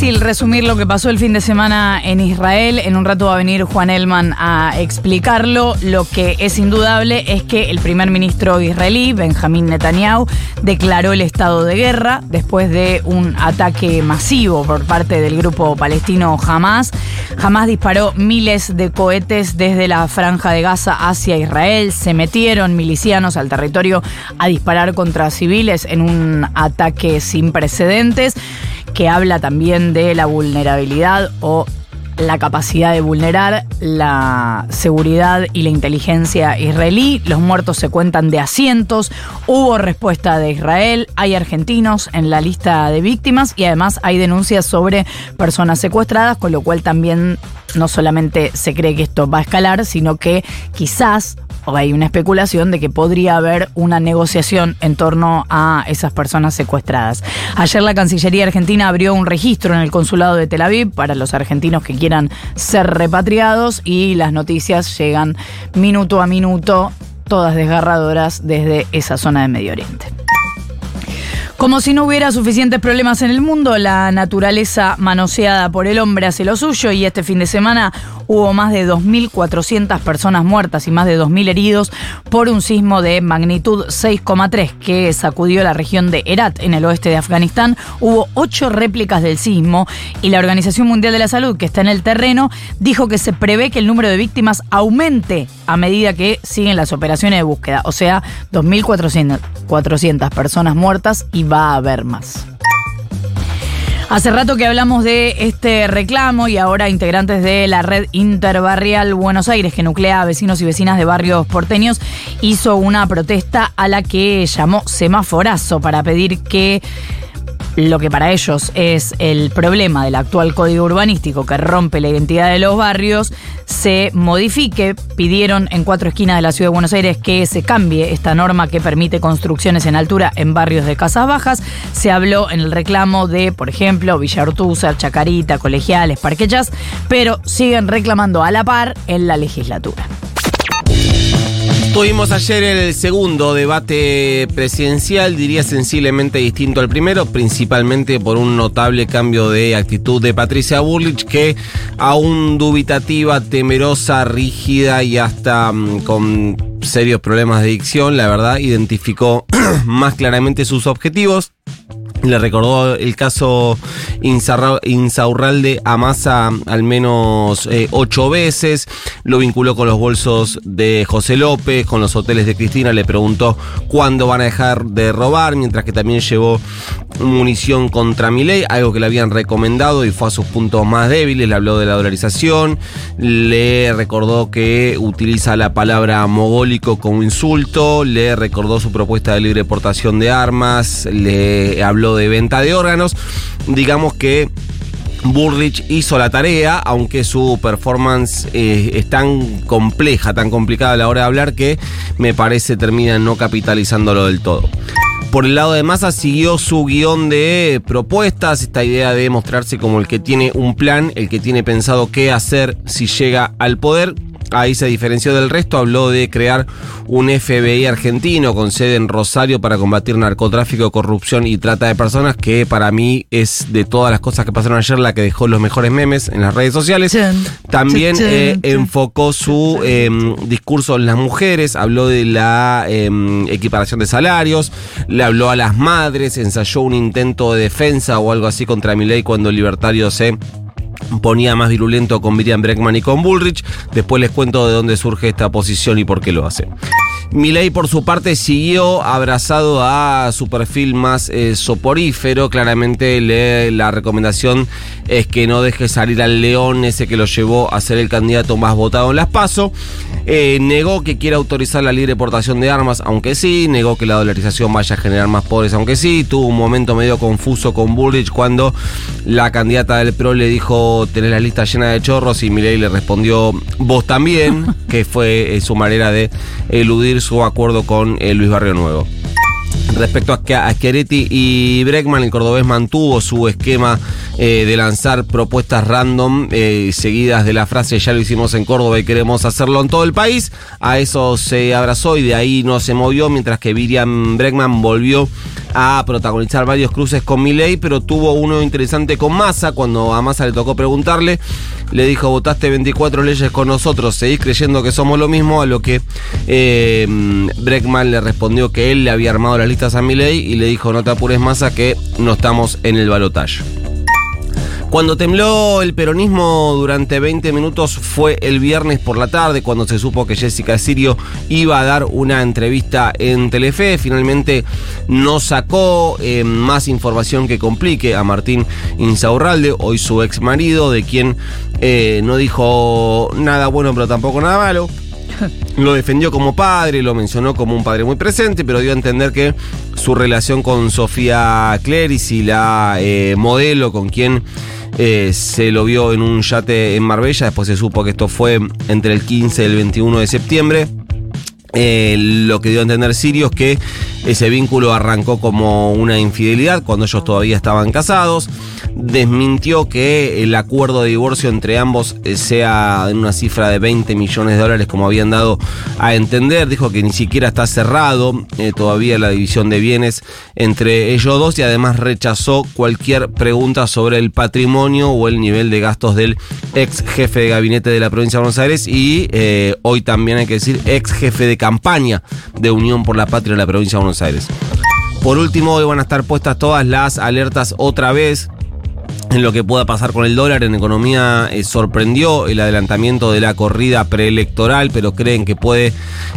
Difícil resumir lo que pasó el fin de semana en Israel. En un rato va a venir Juan Elman a explicarlo. Lo que es indudable es que el primer ministro israelí, Benjamín Netanyahu, declaró el estado de guerra después de un ataque masivo por parte del grupo palestino Hamas. Hamas disparó miles de cohetes desde la franja de Gaza hacia Israel. Se metieron milicianos al territorio a disparar contra civiles en un ataque sin precedentes que habla también de la vulnerabilidad o la capacidad de vulnerar la seguridad y la inteligencia israelí. Los muertos se cuentan de asientos. Hubo respuesta de Israel. Hay argentinos en la lista de víctimas y además hay denuncias sobre personas secuestradas, con lo cual también no solamente se cree que esto va a escalar, sino que quizás hay una especulación de que podría haber una negociación en torno a esas personas secuestradas. Ayer la Cancillería Argentina abrió un registro en el consulado de Tel Aviv para los argentinos que quieran ser repatriados y las noticias llegan minuto a minuto, todas desgarradoras desde esa zona de Medio Oriente. Como si no hubiera suficientes problemas en el mundo, la naturaleza manoseada por el hombre hace lo suyo y este fin de semana hubo más de 2.400 personas muertas y más de 2.000 heridos por un sismo de magnitud 6,3 que sacudió la región de Herat en el oeste de Afganistán. Hubo ocho réplicas del sismo y la Organización Mundial de la Salud, que está en el terreno, dijo que se prevé que el número de víctimas aumente a medida que siguen las operaciones de búsqueda. O sea, 2.400 personas muertas y va a haber más. Hace rato que hablamos de este reclamo y ahora integrantes de la red interbarrial Buenos Aires, que nuclea a vecinos y vecinas de barrios porteños, hizo una protesta a la que llamó semaforazo para pedir que lo que para ellos es el problema del actual código urbanístico que rompe la identidad de los barrios, se modifique. Pidieron en cuatro esquinas de la ciudad de Buenos Aires que se cambie esta norma que permite construcciones en altura en barrios de casas bajas. Se habló en el reclamo de, por ejemplo, Villa Ortúzar, Chacarita, Colegiales, Parquechas, pero siguen reclamando a la par en la legislatura. Tuvimos ayer el segundo debate presidencial, diría sensiblemente distinto al primero, principalmente por un notable cambio de actitud de Patricia Burlich, que aún dubitativa, temerosa, rígida y hasta mm, con serios problemas de dicción, la verdad, identificó más claramente sus objetivos. Le recordó el caso Insaurralde a Massa al menos eh, ocho veces. Lo vinculó con los bolsos de José López, con los hoteles de Cristina. Le preguntó cuándo van a dejar de robar, mientras que también llevó munición contra Milei, algo que le habían recomendado y fue a sus puntos más débiles. Le habló de la dolarización. Le recordó que utiliza la palabra mogólico como insulto. Le recordó su propuesta de libre portación de armas. Le habló de venta de órganos. Digamos que Burrich hizo la tarea, aunque su performance eh, es tan compleja, tan complicada a la hora de hablar que me parece termina no capitalizándolo del todo. Por el lado de Massa siguió su guion de propuestas, esta idea de mostrarse como el que tiene un plan, el que tiene pensado qué hacer si llega al poder. Ahí se diferenció del resto, habló de crear un FBI argentino con sede en Rosario para combatir narcotráfico, corrupción y trata de personas, que para mí es de todas las cosas que pasaron ayer la que dejó los mejores memes en las redes sociales. También eh, enfocó su em, discurso en las mujeres, habló de la em, equiparación de salarios, le habló a las madres, ensayó un intento de defensa o algo así contra Milei cuando el libertario se ponía más virulento con Miriam Breckman y con Bullrich. Después les cuento de dónde surge esta posición y por qué lo hace. Milei, por su parte, siguió abrazado a su perfil más eh, soporífero. Claramente le, la recomendación es que no deje salir al león, ese que lo llevó a ser el candidato más votado en las PASO. Eh, negó que quiera autorizar la libre portación de armas, aunque sí. Negó que la dolarización vaya a generar más pobres, aunque sí. Tuvo un momento medio confuso con Bullrich cuando la candidata del PRO le dijo tener la lista llena de chorros y Milei le respondió vos también, que fue eh, su manera de eludir su acuerdo con eh, Luis Barrio Nuevo. Respecto a Schiaretti y Breckman, el cordobés mantuvo su esquema eh, de lanzar propuestas random eh, seguidas de la frase ya lo hicimos en Córdoba y queremos hacerlo en todo el país. A eso se abrazó y de ahí no se movió, mientras que Miriam Breckman volvió a protagonizar varios cruces con Milei, pero tuvo uno interesante con Massa. Cuando a Massa le tocó preguntarle, le dijo: Votaste 24 leyes con nosotros, seguís creyendo que somos lo mismo. A lo que eh, Breckman le respondió que él le había armado las listas a Milei y le dijo: No te apures, Massa, que no estamos en el balotaje. Cuando tembló el peronismo durante 20 minutos fue el viernes por la tarde, cuando se supo que Jessica Sirio iba a dar una entrevista en Telefe. Finalmente no sacó eh, más información que complique a Martín Insaurralde, hoy su ex marido, de quien eh, no dijo nada bueno pero tampoco nada malo. Lo defendió como padre, lo mencionó como un padre muy presente, pero dio a entender que su relación con Sofía Cleris y la eh, modelo con quien eh, se lo vio en un yate en Marbella, después se supo que esto fue entre el 15 y el 21 de septiembre. Eh, lo que dio a entender Sirio es que ese vínculo arrancó como una infidelidad cuando ellos todavía estaban casados. Desmintió que el acuerdo de divorcio entre ambos eh, sea en una cifra de 20 millones de dólares como habían dado a entender. Dijo que ni siquiera está cerrado eh, todavía la división de bienes entre ellos dos y además rechazó cualquier pregunta sobre el patrimonio o el nivel de gastos del ex jefe de gabinete de la provincia de Buenos Aires y hoy también hay que decir ex jefe de campaña de Unión por la Patria de la provincia de Buenos Aires. Por último, hoy van a estar puestas todas las alertas otra vez en lo que pueda pasar con el dólar en economía eh, sorprendió el adelantamiento de la corrida preelectoral, pero creen que puede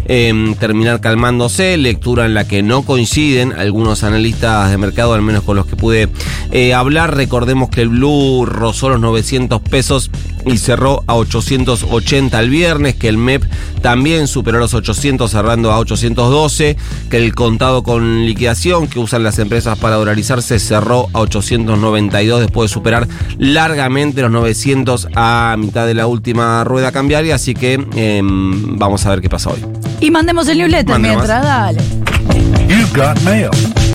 em, terminar calmándose, lectura en la que no coinciden algunos analistas de mercado, al menos con los que pude eh, hablar. Recordemos que el Blue rozó los 900 pesos y cerró a 880 el viernes, que el MEP también superó los 800 cerrando a 812, que el contado con liquidación que usan las empresas para dolarizarse cerró a 892 después de superar largamente los 900 a mitad de la última rueda cambiaria, así que em, vamos a ver qué pasa hoy. Y mandemos el newsletter mientras, dale.